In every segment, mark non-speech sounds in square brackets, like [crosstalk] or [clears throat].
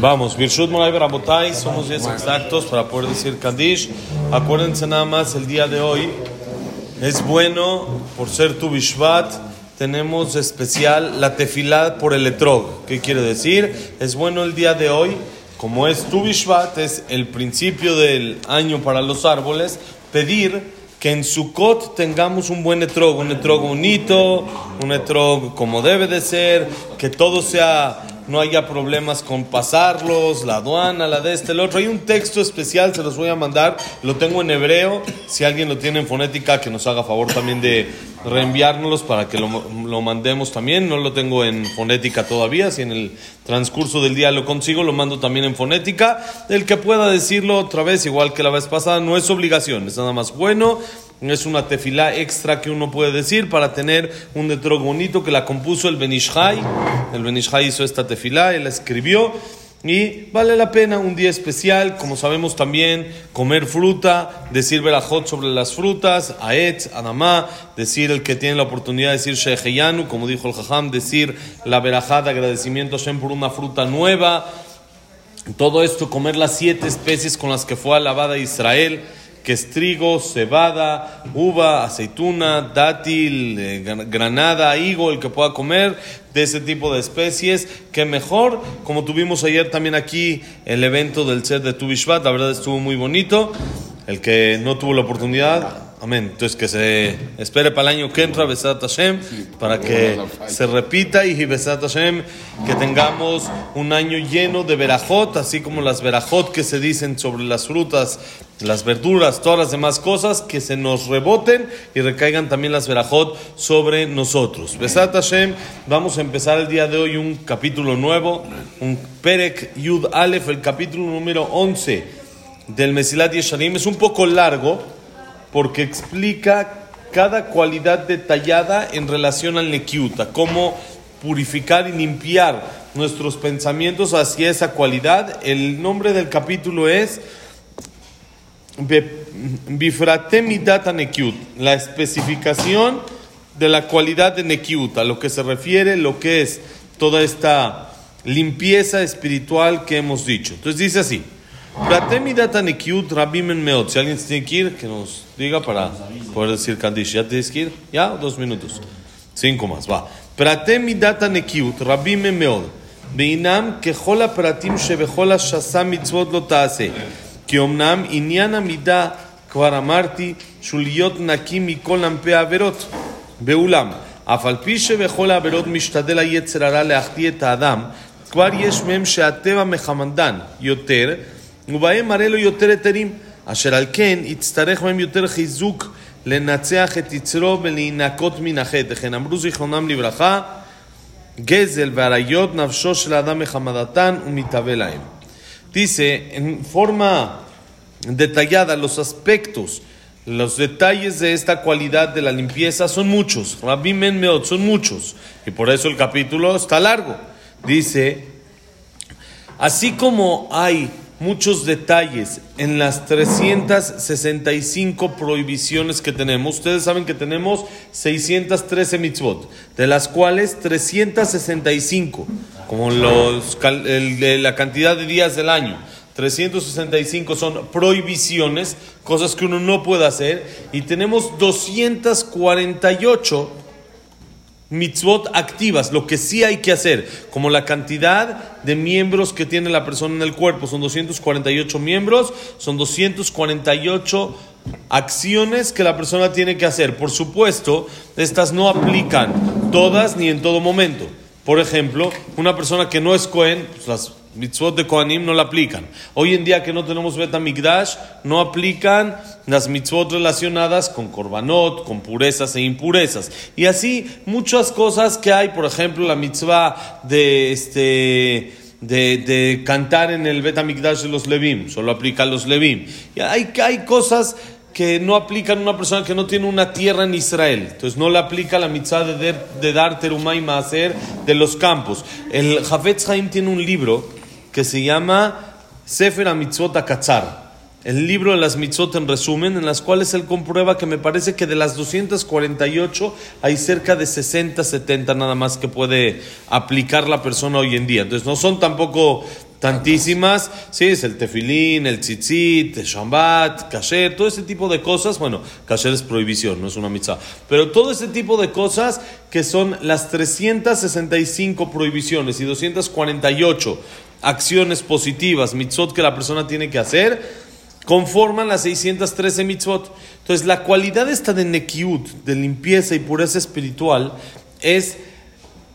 Vamos, Birshut Moray Barabotay, somos 10 exactos para poder decir Kaddish. Acuérdense nada más el día de hoy. Es bueno, por ser tu Bishvat, tenemos especial la tefilá por el etrog. ¿Qué quiere decir? Es bueno el día de hoy, como es tu Bishvat, es el principio del año para los árboles, pedir que en Sukkot tengamos un buen etrog, un etrog bonito, un etrog como debe de ser, que todo sea no haya problemas con pasarlos, la aduana, la de este, el otro. Hay un texto especial, se los voy a mandar, lo tengo en hebreo, si alguien lo tiene en fonética, que nos haga favor también de reenviárnoslos para que lo, lo mandemos también. No lo tengo en fonética todavía, si en el transcurso del día lo consigo, lo mando también en fonética. El que pueda decirlo otra vez, igual que la vez pasada, no es obligación, es nada más bueno es una tefilá extra que uno puede decir para tener un detrog bonito que la compuso el Benishai. El Benishai hizo esta tefilá, él la escribió. Y vale la pena un día especial, como sabemos también, comer fruta, decir verajot sobre las frutas, aet, anamá, decir el que tiene la oportunidad de decir sheheyanu, como dijo el jajam, decir la verajá de agradecimiento a Shem por una fruta nueva. Todo esto, comer las siete especies con las que fue alabada Israel que es trigo, cebada, uva, aceituna, dátil, eh, granada, higo, el que pueda comer de ese tipo de especies, que mejor, como tuvimos ayer también aquí el evento del set de Tubishvat, la verdad estuvo muy bonito, el que no tuvo la oportunidad, Amén. Entonces que se espere para el año que entra, Besat Hashem, para que se repita y Besat Hashem, que tengamos un año lleno de verajot, así como las verajot que se dicen sobre las frutas, las verduras, todas las demás cosas, que se nos reboten y recaigan también las verajot sobre nosotros. Besat Hashem, vamos a empezar el día de hoy un capítulo nuevo, un Perek Yud Aleph, el capítulo número 11 del Mesilat Yesharim. Es un poco largo porque explica cada cualidad detallada en relación al Nekiuta, cómo purificar y limpiar nuestros pensamientos hacia esa cualidad. El nombre del capítulo es Bifratemidat Nekiut, la especificación de la cualidad de Nekiut, a lo que se refiere lo que es toda esta limpieza espiritual que hemos dicho. Entonces dice así. Meot. Si alguien tiene que ir, que nos diga para poder decir Kaddish. ¿Ya tienes que ir? ¿Ya? Dos minutos. Cinco más. Va. פרטי מידת הנקיות רבים הם מאוד, והינם ככל הפרטים שבכל השסה מצוות לא תעשה. כי אמנם עניין המידה, כבר אמרתי, שהוא להיות נקי מכל ענפי העבירות. ואולם, אף על פי שבכל העבירות משתדל היצר הרע להחטיא את האדם, כבר יש מהם שהטבע מחמדן יותר, ובהם הרי לו יותר היתרים, אשר על כן יצטרך בהם יותר חיזוק לנצח את יצרו ולהינקות מן החטא. וכן אמרו זיכרונם לברכה, גזל ועריות נפשו של האדם מחמדתן ומתהווה להם. Dice, en forma detallada, los aspectos, los detalles de esta cualidad de la limpieza son muchos. Rabbi Meot son muchos. Y por eso el capítulo está largo. Dice, así como hay muchos detalles en las 365 prohibiciones que tenemos. Ustedes saben que tenemos 613 mitzvot, de las cuales 365, como los, la cantidad de días del año. 365 son prohibiciones, cosas que uno no puede hacer, y tenemos 248 mitzvot activas, lo que sí hay que hacer, como la cantidad de miembros que tiene la persona en el cuerpo, son 248 miembros, son 248 acciones que la persona tiene que hacer. Por supuesto, estas no aplican todas ni en todo momento. Por ejemplo, una persona que no es Cohen, pues las mitzvot de Kohanim no la aplican. Hoy en día que no tenemos Betamigdash, no aplican las mitzvot relacionadas con korbanot, con purezas e impurezas. Y así muchas cosas que hay, por ejemplo, la mitzvah de este de, cantar en el Betamigdash de los Levim, solo aplica a los Levim. Y hay, hay cosas que no aplican una persona que no tiene una tierra en Israel. Entonces no le aplica la mitzvah de, de dar terumá y maaser de los campos. El Jafetz Haim tiene un libro que se llama Sefer Mitzvot Akatzar, el libro de las mitzvot en resumen, en las cuales él comprueba que me parece que de las 248 hay cerca de 60, 70 nada más que puede aplicar la persona hoy en día. Entonces no son tampoco Tantísimas, sí, es el tefilín, el tzitzit, el shambat, kasher, todo ese tipo de cosas. Bueno, kasher es prohibición, no es una mitzvah. Pero todo ese tipo de cosas que son las 365 prohibiciones y 248 acciones positivas, mitzvot que la persona tiene que hacer, conforman las 613 mitzvot. Entonces, la cualidad esta de nekiut, de limpieza y pureza espiritual, es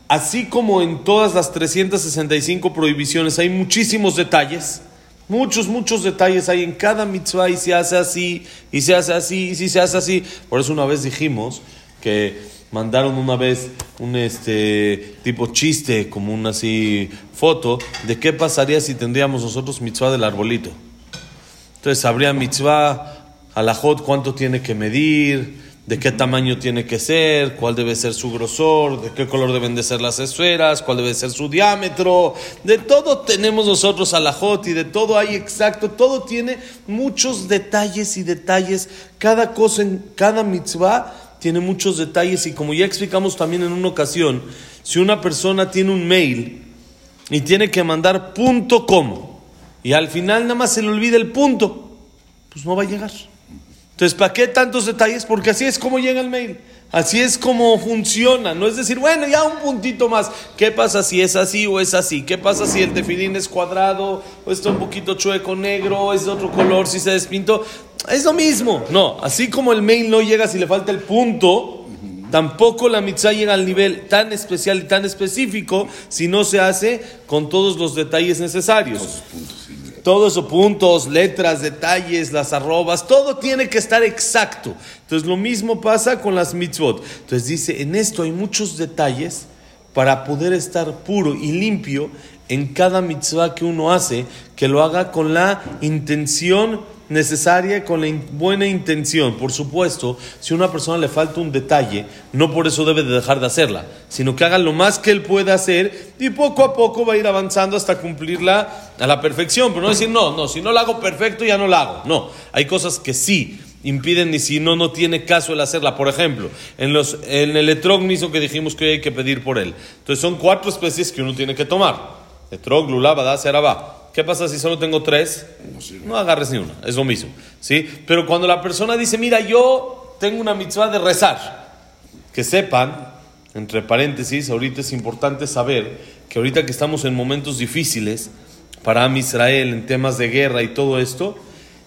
así como en todas las 365 prohibiciones hay muchísimos detalles, muchos, muchos detalles hay en cada mitzvah y se hace así, y se hace así, y si se hace así. Por eso una vez dijimos que mandaron una vez un este tipo chiste, como una así foto, de qué pasaría si tendríamos nosotros mitzvah del arbolito. Entonces habría mitzvah, alajot, cuánto tiene que medir, de qué tamaño tiene que ser, cuál debe ser su grosor, de qué color deben de ser las esferas, cuál debe ser su diámetro, de todo tenemos nosotros alajot y de todo hay exacto, todo tiene muchos detalles y detalles, cada cosa en cada mitzvah tiene muchos detalles y como ya explicamos también en una ocasión, si una persona tiene un mail y tiene que mandar punto com y al final nada más se le olvida el punto, pues no va a llegar. Entonces, ¿para qué tantos detalles? Porque así es como llega el mail. Así es como funciona. No es decir, bueno, ya un puntito más. ¿Qué pasa si es así o es así? ¿Qué pasa si el tefilín es cuadrado o está un poquito chueco negro es de otro color si se despintó? Es lo mismo. No, así como el mail no llega si le falta el punto, tampoco la mitzvah llega al nivel tan especial y tan específico si no se hace con todos los detalles necesarios. Todo eso, puntos, letras, detalles, las arrobas, todo tiene que estar exacto. Entonces lo mismo pasa con las mitzvot. Entonces dice, en esto hay muchos detalles para poder estar puro y limpio en cada mitzvah que uno hace, que lo haga con la intención necesaria con la buena intención. Por supuesto, si a una persona le falta un detalle, no por eso debe de dejar de hacerla, sino que haga lo más que él pueda hacer y poco a poco va a ir avanzando hasta cumplirla a la perfección. Pero no decir, no, no, si no la hago perfecto ya no la hago. No, hay cosas que sí impiden y si no, no tiene caso el hacerla. Por ejemplo, en, los, en el etrogniso que dijimos que hoy hay que pedir por él. Entonces son cuatro especies que uno tiene que tomar. ¿Qué pasa si solo tengo tres? No agarres ni una, es lo mismo. ¿sí? Pero cuando la persona dice, mira, yo tengo una mitzvah de rezar, que sepan, entre paréntesis, ahorita es importante saber que ahorita que estamos en momentos difíciles para Am Israel, en temas de guerra y todo esto,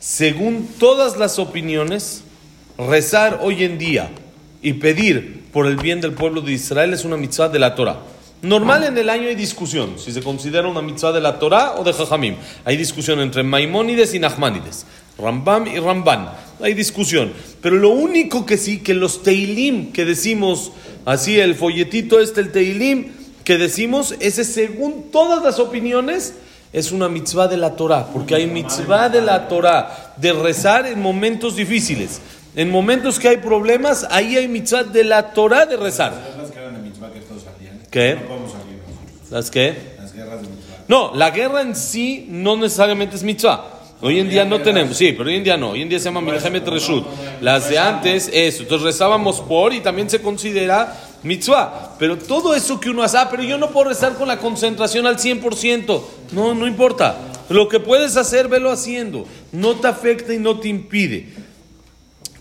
según todas las opiniones, rezar hoy en día y pedir por el bien del pueblo de Israel es una mitzvah de la Torah. Normal en el año hay discusión, si se considera una mitzvah de la Torah o de Jajamim. Hay discusión entre Maimónides y Nachmanides, Rambam y Ramban. Hay discusión. Pero lo único que sí, que los Teilim que decimos, así el folletito este, el Teilim, que decimos, ese según todas las opiniones, es una mitzvah de la Torah. Porque hay mitzvah de la Torah, de rezar en momentos difíciles. En momentos que hay problemas, ahí hay mitzvah de la Torah de rezar. ¿Qué? ¿Las qué? Las guerras de mitzvah. No, la guerra en sí no necesariamente es mitzvah. Hoy en día no tenemos, sí, pero hoy en día no. Hoy en día se llama Milhemet Reshut. Las de antes, eso. Entonces rezábamos por y también se considera mitzvah. Pero todo eso que uno hace, ah, pero yo no puedo rezar con la concentración al 100%. No, no importa. Lo que puedes hacer, velo haciendo. No te afecta y no te impide.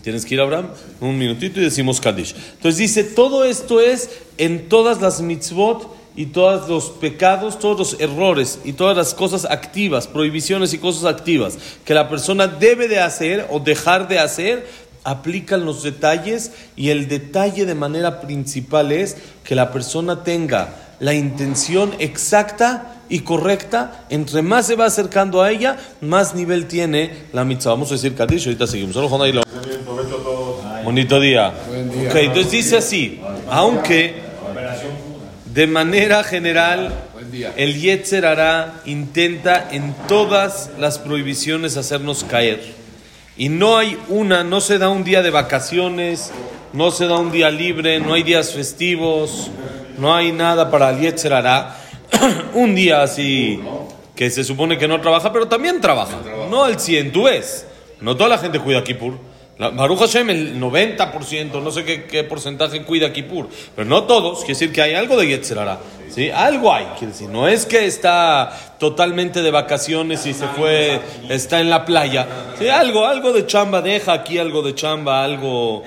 Tienes que ir, Abraham, un minutito y decimos Kaddish. Entonces dice, todo esto es en todas las mitzvot y todos los pecados, todos los errores y todas las cosas activas, prohibiciones y cosas activas que la persona debe de hacer o dejar de hacer, aplican los detalles y el detalle de manera principal es que la persona tenga la intención exacta y correcta, entre más se va acercando a ella, más nivel tiene la mitzvah. Vamos a decir Kadish, ahorita seguimos. Bonito día. Ok, entonces dice así, aunque de manera general el Yetzer hará intenta en todas las prohibiciones hacernos caer. Y no hay una, no se da un día de vacaciones, no se da un día libre, no hay días festivos, no hay nada para hará [clears throat] un día así que se supone que no trabaja, pero también trabaja. No al 100, tú ves. No toda la gente cuida Kippur. La, Baruch Hashem, el 90%, no sé qué, qué porcentaje cuida Kippur, pero no todos, quiere decir que hay algo de Yetzerara. ¿sí? Algo hay, quiere decir, no es que está totalmente de vacaciones y se fue, está en la playa. ¿sí? Algo, algo de chamba, deja aquí algo de chamba, algo,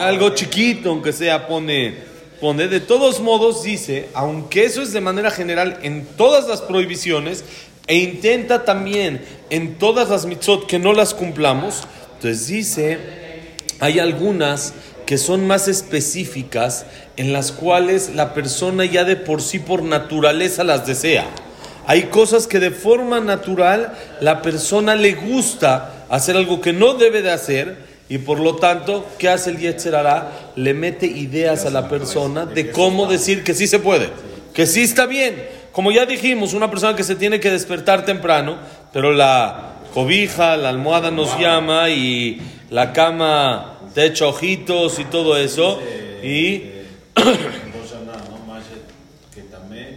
algo chiquito, aunque sea, pone pone, de todos modos dice, aunque eso es de manera general en todas las prohibiciones, e intenta también en todas las mitzot que no las cumplamos, entonces dice, hay algunas que son más específicas en las cuales la persona ya de por sí por naturaleza las desea. Hay cosas que de forma natural la persona le gusta hacer algo que no debe de hacer, y por lo tanto, ¿qué hace el Yetzer Le mete ideas a la persona de cómo decir que sí se puede, que sí está bien. Como ya dijimos, una persona que se tiene que despertar temprano, pero la cobija, la almohada nos llama y la cama te echa ojitos y todo eso. Y [clears throat]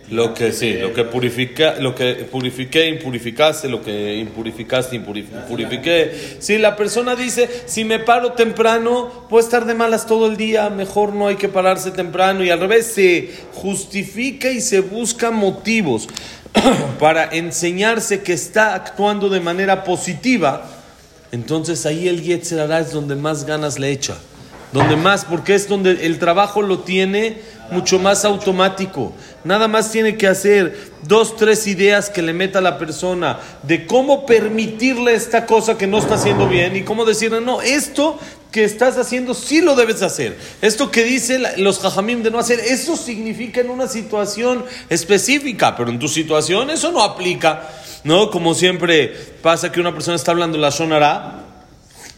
Lo que sí, lo que purifica, lo que purifiqué, impurificaste, lo que impurificaste, impurifiqué. Si la persona dice, si me paro temprano, puedo estar de malas todo el día, mejor no hay que pararse temprano. Y al revés, se justifica y se busca motivos [clears throat] para enseñarse que está actuando de manera positiva. Entonces ahí el Yetzerará es donde más ganas le echa. Donde más, porque es donde el trabajo lo tiene mucho más automático. Nada más tiene que hacer dos, tres ideas que le meta a la persona de cómo permitirle esta cosa que no está haciendo bien y cómo decirle, no, esto que estás haciendo sí lo debes hacer. Esto que dicen los jajamim de no hacer, eso significa en una situación específica, pero en tu situación eso no aplica. ¿No? Como siempre pasa que una persona está hablando la sonará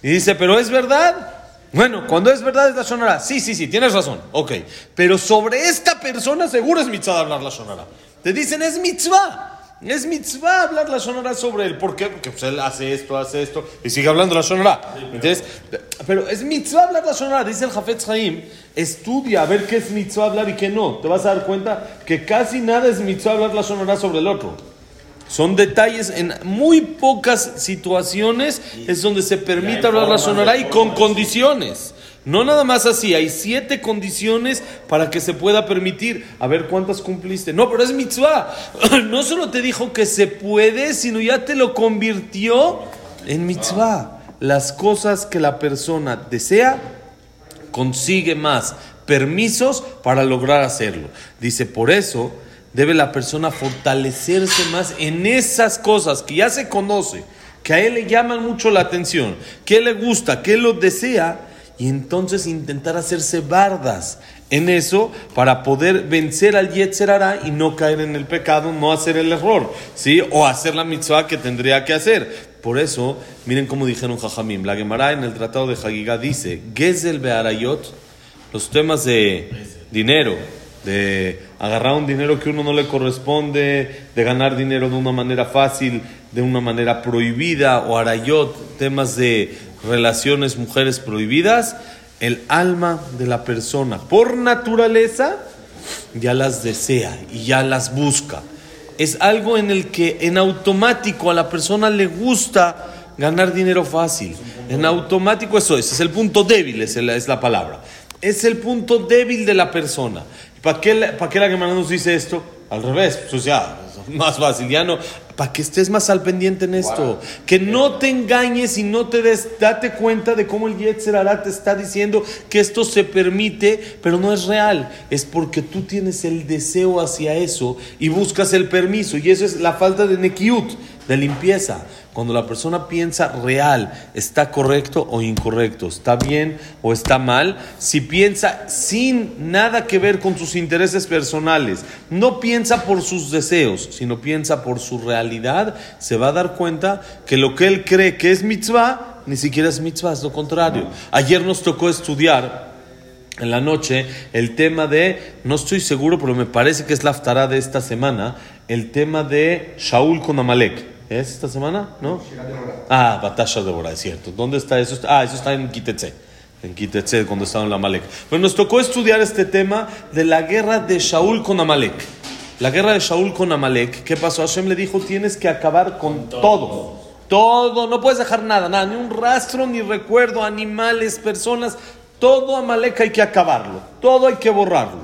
y dice, pero es verdad. Bueno, cuando es verdad es la sonará. Sí, sí, sí, tienes razón. Ok. Pero sobre esta persona seguro es mitzvah hablar la sonará. Te dicen es mitzvah. Es mitzvah hablar la sonará sobre él. ¿Por qué? Porque pues, él hace esto, hace esto y sigue hablando la sonará. ¿Entiendes? Pero es mitzvah hablar la sonará. Dice el Jafetz Haim, estudia a ver qué es mitzvah hablar y qué no. Te vas a dar cuenta que casi nada es mitzvah hablar la sonará sobre el otro. Son detalles en muy pocas situaciones es donde se permite hablar la sonora y con condiciones. No nada más así, hay siete condiciones para que se pueda permitir. A ver cuántas cumpliste. No, pero es mitzvah. [clears throat] No solo te dijo que se puede, sino ya te lo convirtió en mitzvah. Las cosas que la persona desea, consigue más permisos para lograr hacerlo. Dice, por eso debe la persona fortalecerse más en esas cosas que ya se conoce, que a él le llaman mucho la atención, que le gusta, que lo desea, y entonces intentar hacerse bardas en eso para poder vencer al Yetzerara y no caer en el pecado, no hacer el error, ¿sí? O hacer la mitzvah que tendría que hacer. Por eso, miren cómo dijeron Jajamim. La Gemara en el Tratado de Hagigá dice, Gezel Be'arayot, los temas de dinero, de agarrar un dinero que uno no le corresponde, de ganar dinero de una manera fácil, de una manera prohibida, o arayot, temas de relaciones mujeres prohibidas, el alma de la persona por naturaleza ya las desea y ya las busca. Es algo en el que en automático a la persona le gusta ganar dinero fácil. En automático eso es, es el punto débil, es la, es la palabra. Es el punto débil de la persona. ¿Para qué, ¿Para qué la Gemara nos dice esto? Al revés, pues ya, [laughs] más fácil, ya no. Para que estés más al pendiente en esto. Que no te engañes y no te des, date cuenta de cómo el Yetzer te está diciendo que esto se permite, pero no es real. Es porque tú tienes el deseo hacia eso y buscas el permiso. Y eso es la falta de Nekiut, de limpieza. Cuando la persona piensa real, está correcto o incorrecto, está bien o está mal, si piensa sin nada que ver con sus intereses personales, no piensa por sus deseos, sino piensa por su realidad, se va a dar cuenta que lo que él cree que es mitzvah, ni siquiera es mitzvah, es lo contrario. Ayer nos tocó estudiar en la noche el tema de, no estoy seguro, pero me parece que es la de esta semana, el tema de Shaul con Amalek. ¿Es esta semana? ¿No? Ah, Batasha de Bora, es cierto. ¿Dónde está eso? Ah, eso está en Kitetse. En Kitetse, cuando estaba en la Amalek. Bueno, nos tocó estudiar este tema de la guerra de Shaul con Amalek. La guerra de Shaul con Amalek, ¿qué pasó? Hashem le dijo, tienes que acabar con todo. Todo, no puedes dejar nada, nada, ni un rastro, ni recuerdo, animales, personas, todo Amalek hay que acabarlo, todo hay que borrarlo.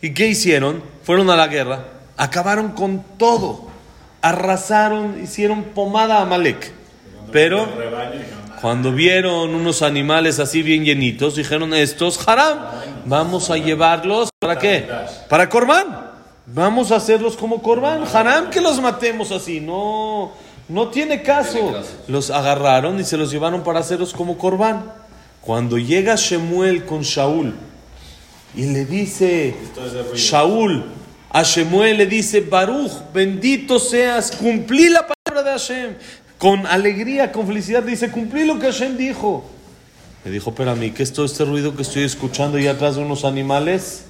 ¿Y qué hicieron? Fueron a la guerra, acabaron con todo, arrasaron, hicieron pomada a Amalek. Pero cuando vieron unos animales así bien llenitos, dijeron estos, haram, vamos a llevarlos, ¿para qué? Para Corban. Vamos a hacerlos como Corban. Haram que los matemos así, no, no tiene caso. Los agarraron y se los llevaron para hacerlos como Corban. Cuando llega Shemuel con Shaul y le dice, Shaul, a Shemuel le dice, Baruch, bendito seas, cumplí la palabra de Hashem con alegría, con felicidad, dice, cumplí lo que Hashem dijo. Le dijo, pero a mí, ¿qué es todo este ruido que estoy escuchando ahí atrás de unos animales?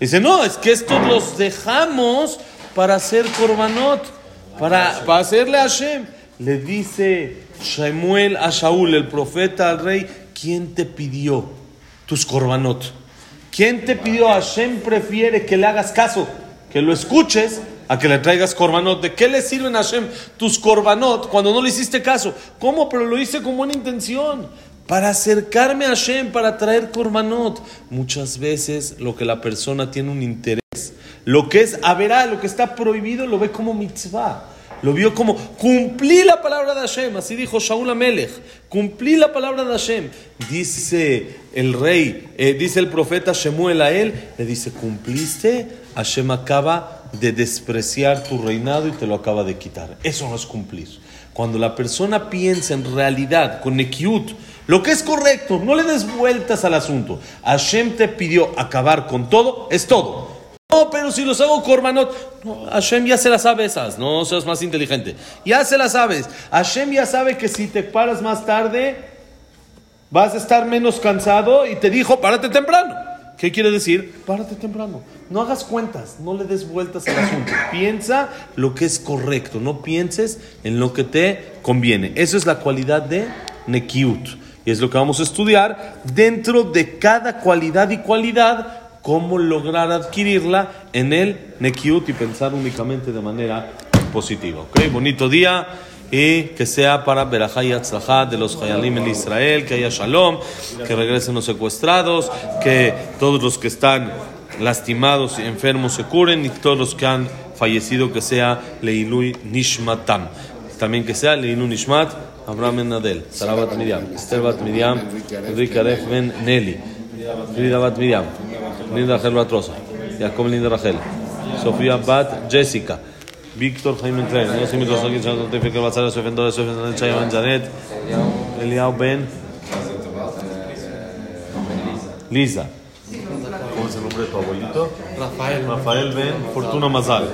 Dice, no, es que estos los dejamos para hacer korbanot, para, para hacerle a Hashem. Le dice Shemuel a Shaul, el profeta al rey, ¿quién te pidió tus korbanot? ¿Quién te pidió? Hashem prefiere que le hagas caso, que lo escuches, a que le traigas korbanot. ¿De qué le sirven a Hashem tus korbanot cuando no le hiciste caso? ¿Cómo? Pero lo hice con buena intención. Para acercarme a Hashem, para traer korbanot. Muchas veces lo que la persona tiene un interés, lo que es verá, lo que está prohibido, lo ve como mitzvah. Lo vio como cumplí la palabra de Hashem, así dijo Shaul Amelech, cumplí la palabra de Hashem. Dice el rey, eh, dice el profeta Shemuel a él, le dice, cumpliste, Hashem acaba de despreciar tu reinado y te lo acaba de quitar. Eso no es cumplir. Cuando la persona piensa en realidad, con ekiut, lo que es correcto, no le des vueltas al asunto. Hashem te pidió acabar con todo, es todo. No, pero si los hago korbanot, no, Hashem ya se las sabe esas, no seas más inteligente. Ya se las sabes. Hashem ya sabe que si te paras más tarde, vas a estar menos cansado y te dijo, párate temprano. ¿Qué quiere decir? Párate temprano. No hagas cuentas, no le des vueltas al asunto. Piensa lo que es correcto, no pienses en lo que te conviene. Eso es la cualidad de Nekiut. Y es lo que vamos a estudiar dentro de cada cualidad y cualidad, cómo lograr adquirirla en el Nekiut y pensar únicamente de manera positiva. ¿Ok? Bonito día y que sea para Berajá y de los Hayalim en Israel, que haya Shalom, que regresen los secuestrados, que todos los que están lastimados y enfermos se curen y todos los que han fallecido que sea Leilui Nishmatam. También que sea Leilui Nishmat, Abraham en Adel, Sarabat Miriam, Esther Bat Miriam, Enrique Aref Ben Nelly, Frida Bat Miriam, Linda Rachel Batrosa, Jacob Linda Rachel, Sofía Bat Jessica, Víctor Jaime Tren, Dios y los aquí, Santo Tefe, que va a ser su ofendor, su ofendor, Chayaman Janet, Eliao Ben, Lisa. ¿Cómo es el nombre de tu abuelito? Rafael. Rafael Ben Fortuna Mazal.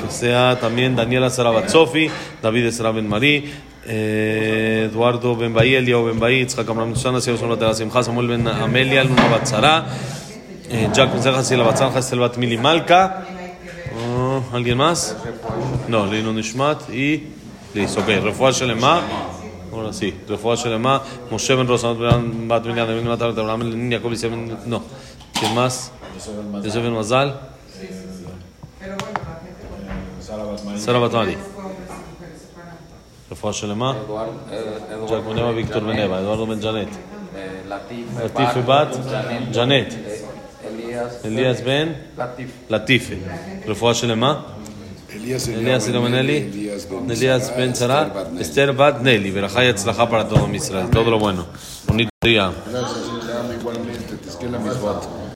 Que sea también Daniela Sarabat Sofi, David Esra Ben Marí, eh, Eduardo Ben Bahí, Eliao Ben Bahí, Itzhak Amram Susana, Sierra Sonora Simcha, Samuel Ben Amelia, Luna Batzara, eh, Jack Ben Serja, Sila Batzara, Estel Bat Mili Malka. Oh, ¿Alguien más? No, Leino Nishmat y listo. Ok, Refuah Shelema. Ahora sí, Refuah Shelema. Moshe Ben Rosa, Bat Miriam, Ben Matar, Abraham, Ben Jacob, Ben. No. ¿Quién más? Yosef Ben Mazal. Sara Batmari. Refuah Shelema. Jack Ben Eva, Víctor Ben Eva, Eduardo Ben Janet. Latife Bat Janet. Elías Ben Latife. Refuah Shelema. Elías Ilomeneli, Elías Ben Sara, Esther Bat Nelly, Atzlajá para todo Israel, todo lo bueno. Bonito día. Gracias, igualmente, te esquela mis votos.